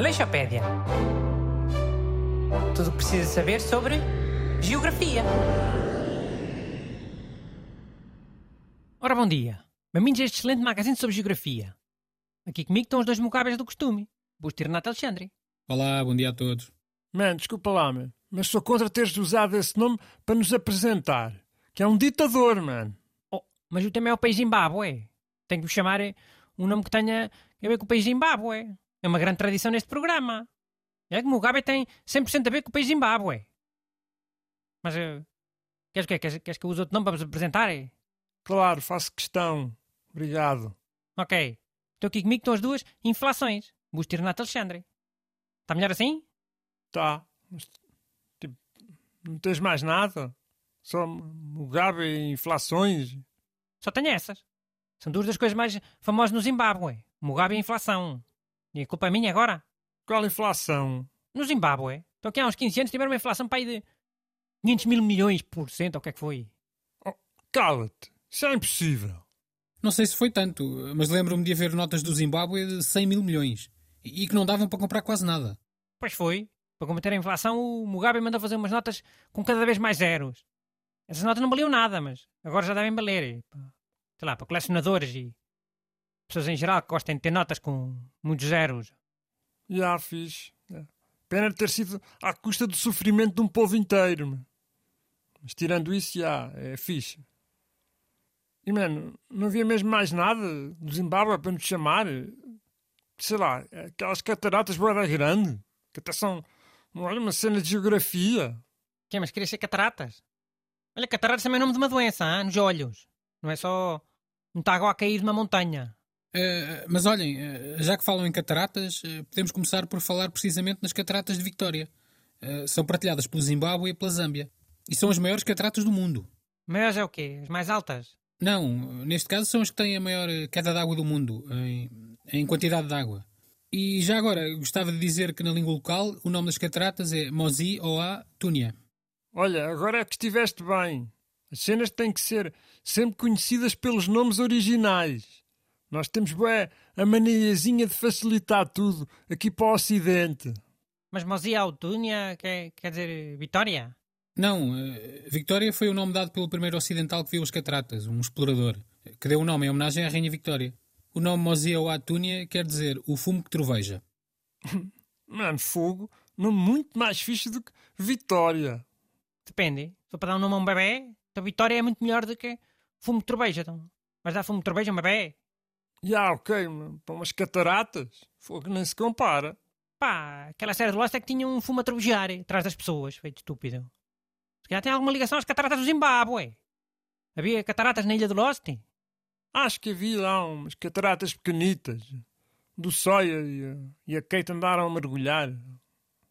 Aleixopédia. Tudo o que precisa saber sobre geografia. Ora, bom dia. Bem-vindos a este excelente magazine sobre geografia. Aqui comigo estão os dois mocáveis do costume, Busto e Renato Alexandre. Olá, bom dia a todos. Man, desculpa lá, man, mas sou contra teres usado esse nome para nos apresentar. Que é um ditador, man. Oh, mas o tema é o país Zimbábue. Tenho que vos chamar eh, um nome que tenha a ver com o país Zimbábue. É uma grande tradição neste programa. É que Mugabe tem 100% a ver com o país Zimbábue. Mas, uh, queres, que, queres, queres que eu use outro nome para vos apresentar? eh? Claro, faço questão. Obrigado. Ok. Estou aqui comigo, estão as duas inflações. Busto e Renato Alexandre. Está melhor assim? Tá. Mas, tipo, não tens mais nada? Só Mugabe e inflações? Só tenho essas. São duas das coisas mais famosas no Zimbábue. Mugabe e inflação. E a culpa é minha agora? Qual inflação? No Zimbábue. Então aqui há uns 15 anos tiveram uma inflação para aí de 500 mil milhões por cento, ou o que é que foi? Oh, Cala-te. Isso é impossível. Não sei se foi tanto, mas lembro-me de haver notas do Zimbábue de 100 mil milhões e que não davam para comprar quase nada. Pois foi. Para combater a inflação, o Mugabe mandou fazer umas notas com cada vez mais zeros. Essas notas não valiam nada, mas agora já devem valer. Sei lá, para colecionadores e pessoas em geral que gostem de ter notas com muitos zeros. Já fiz. É. Pena ter sido à custa do sofrimento de um povo inteiro. Mas tirando isso, já, é fixe. E, mano, não havia mesmo mais nada do Zimbábue para nos chamar? Sei lá, aquelas cataratas boa grande, que até são, olha, uma cena de geografia. Que mas queria ser cataratas? Olha, cataratas também é o nome de uma doença, hã? nos olhos. Não é só muita água a cair de uma montanha. Eh, mas olhem, eh, já que falam em cataratas, eh, podemos começar por falar precisamente nas cataratas de Victória. Eh, são partilhadas pelo Zimbábue e pela Zâmbia. E são as maiores cataratas do mundo. Maiores é o quê? As mais altas? Não, neste caso são as que têm a maior queda de água do mundo, em, em quantidade de água. E já agora, gostava de dizer que na língua local o nome das cataratas é Mozi Oa Túnia. Olha, agora é que estiveste bem. As cenas têm que ser sempre conhecidas pelos nomes originais. Nós temos bué, a maniazinha de facilitar tudo aqui para o Ocidente. Mas Mozia Autúnia quer, quer dizer Vitória? Não, eh, Victória foi o nome dado pelo primeiro ocidental que viu as cataratas, um explorador, que deu o nome em homenagem à Rainha Victória. O nome Mozi Oa Túnia quer dizer o fumo que troveja. Mano, fogo, nome muito mais fixe do que Vitória. Depende. Se for para dar um nome a um bebê, então Vitória é muito melhor do que fumo de troveja. Então. Mas dar fumo de troveja a um bebê? Já, ok, mano, para umas cataratas, fogo nem se compara. Pá, aquela série de Lost é que tinha um fumo a trovejar atrás das pessoas, feito estúpido. Se calhar tem alguma ligação às cataratas do Zimbábue. Havia cataratas na ilha do Lost? Acho que havia lá umas cataratas pequenitas. Do Sawyer e a, e a Kate andaram a mergulhar.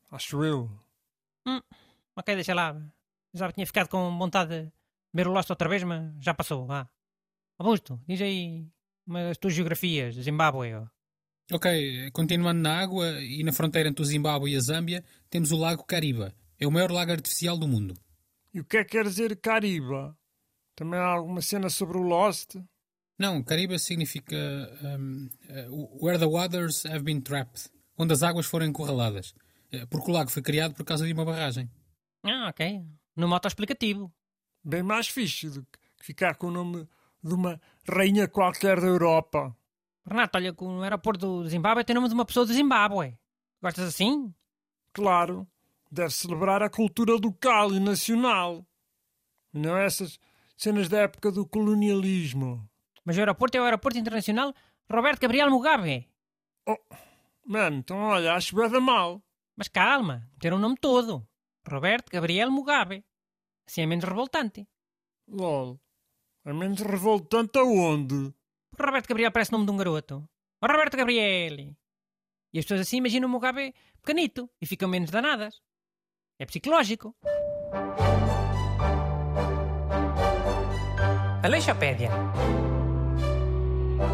Acho eu. Hum, ok, deixa lá. Já tinha ficado com vontade de ver o Lost outra vez, mas já passou, vá. Augusto, diz aí umas tuas geografias, Zimbábue. ó. Ok, continuando na água e na fronteira entre o Zimbábue e a Zâmbia, temos o Lago Kariba. É o maior lago artificial do mundo. E o que é que quer dizer Cariba? Também há alguma cena sobre o Lost? Não, Cariba significa um, uh, where the waters have been trapped, onde as águas foram encurraladas, Uh, porque o lago foi criado por causa de uma barragem. Ah, ok. No moto explicativo. Bem mais fixe do que ficar com o nome de uma rainha qualquer da Europa. Renato, olha que o aeroporto do Zimbábue tem nome de uma pessoa do Zimbábue. Gostas assim? Claro, deve celebrar a cultura local e nacional. Não essas cenas da época do colonialismo. Mas o aeroporto é o aeroporto internacional Roberto Gabriel Mugabe. Oh, mano, então olha, acho bué da mal. Mas calma, ter o nome todo. Roberto Gabriel Mugabe. Assim é menos revoltante. Lol. É menos revoltante aonde? Roberto Gabriel parece nome de um garoto. Oh, Roberto Gabriel! E as pessoas assim imaginam o Mugabe pequenito e ficam menos danadas. É psicológico. Aleixopédia.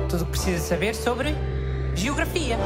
Tudo o que precisa saber sobre geografia.